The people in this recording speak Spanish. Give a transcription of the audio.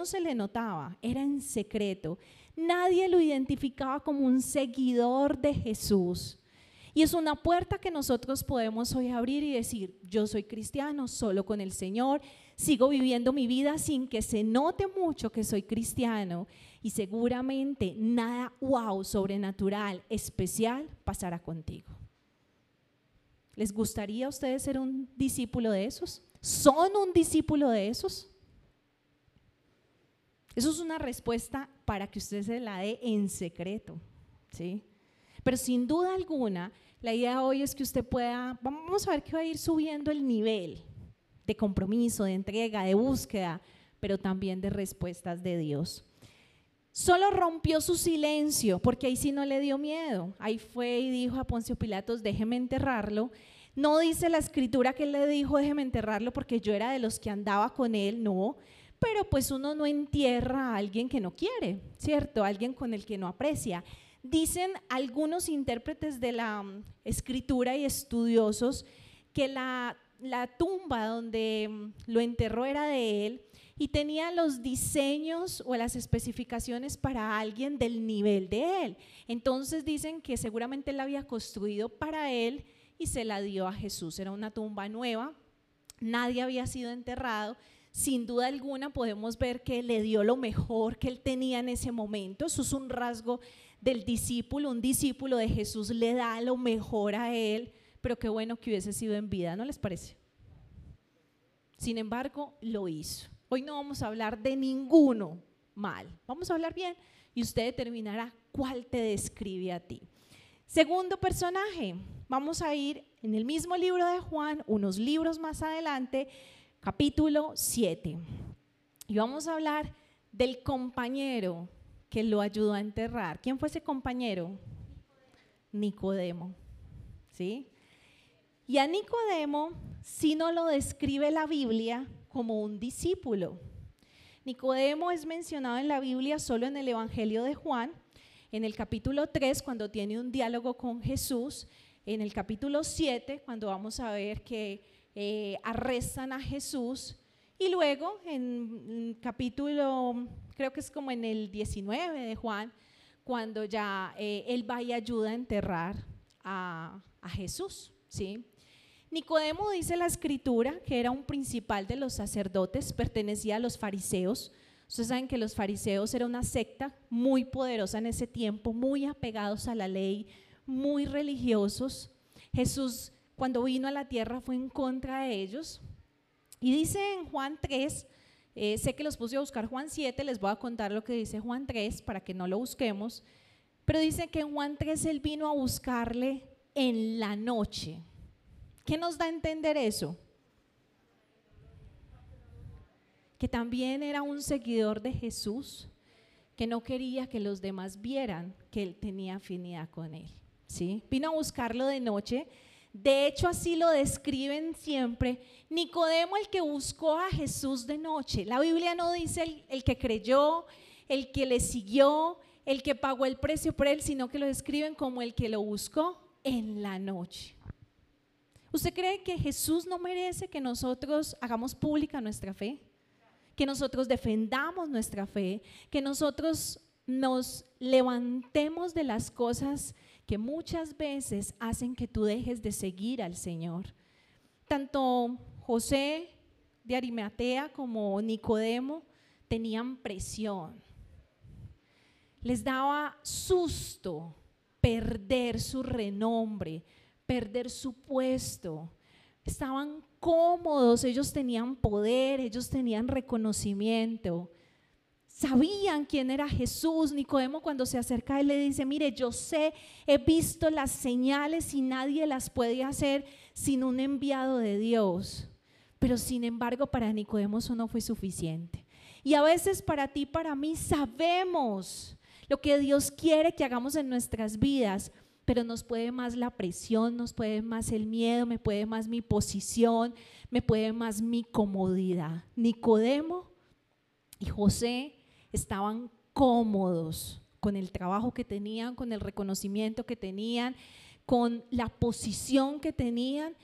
no se le notaba, era en secreto. Nadie lo identificaba como un seguidor de Jesús. Y es una puerta que nosotros podemos hoy abrir y decir, yo soy cristiano solo con el Señor, sigo viviendo mi vida sin que se note mucho que soy cristiano y seguramente nada wow, sobrenatural, especial pasará contigo. ¿Les gustaría a ustedes ser un discípulo de esos? ¿Son un discípulo de esos? Eso es una respuesta para que usted se la dé en secreto, ¿sí? Pero sin duda alguna, la idea hoy es que usted pueda, vamos a ver que va a ir subiendo el nivel de compromiso, de entrega, de búsqueda, pero también de respuestas de Dios. Solo rompió su silencio, porque ahí sí no le dio miedo. Ahí fue y dijo a Poncio Pilatos, déjeme enterrarlo. No dice la escritura que él le dijo, déjeme enterrarlo porque yo era de los que andaba con él, no. Pero pues uno no entierra a alguien que no quiere, ¿cierto? Alguien con el que no aprecia. Dicen algunos intérpretes de la mm, escritura y estudiosos que la, la tumba donde mm, lo enterró era de él y tenía los diseños o las especificaciones para alguien del nivel de él. Entonces dicen que seguramente la había construido para él y se la dio a Jesús. Era una tumba nueva, nadie había sido enterrado. Sin duda alguna podemos ver que le dio lo mejor que él tenía en ese momento. Eso es un rasgo del discípulo. Un discípulo de Jesús le da lo mejor a él, pero qué bueno que hubiese sido en vida, ¿no les parece? Sin embargo, lo hizo. Hoy no vamos a hablar de ninguno mal, vamos a hablar bien y usted determinará cuál te describe a ti. Segundo personaje, vamos a ir en el mismo libro de Juan, unos libros más adelante, capítulo 7. Y vamos a hablar del compañero que lo ayudó a enterrar. ¿Quién fue ese compañero? Nicodemo. ¿Sí? Y a Nicodemo, si no lo describe la Biblia, como un discípulo. Nicodemo es mencionado en la Biblia solo en el Evangelio de Juan, en el capítulo 3 cuando tiene un diálogo con Jesús, en el capítulo 7 cuando vamos a ver que eh, arrestan a Jesús y luego en capítulo, creo que es como en el 19 de Juan, cuando ya eh, él va y ayuda a enterrar a, a Jesús, ¿sí? Nicodemo dice la escritura que era un principal de los sacerdotes, pertenecía a los fariseos. Ustedes saben que los fariseos era una secta muy poderosa en ese tiempo, muy apegados a la ley, muy religiosos. Jesús cuando vino a la tierra fue en contra de ellos. Y dice en Juan 3, eh, sé que los puse a buscar Juan 7, les voy a contar lo que dice Juan 3 para que no lo busquemos, pero dice que en Juan 3 él vino a buscarle en la noche. ¿Qué nos da a entender eso? Que también era un seguidor de Jesús, que no quería que los demás vieran que él tenía afinidad con él. ¿sí? Vino a buscarlo de noche. De hecho, así lo describen siempre. Nicodemo, el que buscó a Jesús de noche. La Biblia no dice el, que creyó, el que le siguió, el que pagó el precio por él, sino que lo describen como el que lo buscó en la noche. ¿Usted cree que Jesús no merece que nosotros hagamos pública nuestra fe? Que nosotros defendamos nuestra fe, que nosotros nos levantemos de las cosas que muchas veces hacen que tú dejes de seguir al Señor. Tanto José de Arimatea como Nicodemo tenían presión. Les daba susto perder su renombre, perder su puesto. Estaban cómodos, ellos tenían poder, ellos tenían reconocimiento. Sabían quién era Jesús. Nicodemo cuando se acerca a él le dice, mire, yo sé, he visto las señales y nadie las puede hacer sin un enviado de Dios. Pero sin embargo para Nicodemo eso no fue suficiente. Y a veces para ti, para mí, sabemos lo que Dios quiere que hagamos en nuestras vidas, pero nos puede más la presión, nos puede más el miedo, me puede más mi posición, me puede más mi comodidad. Nicodemo y José estaban cómodos con el trabajo que tenían, con el reconocimiento que tenían, con la posición que tenían,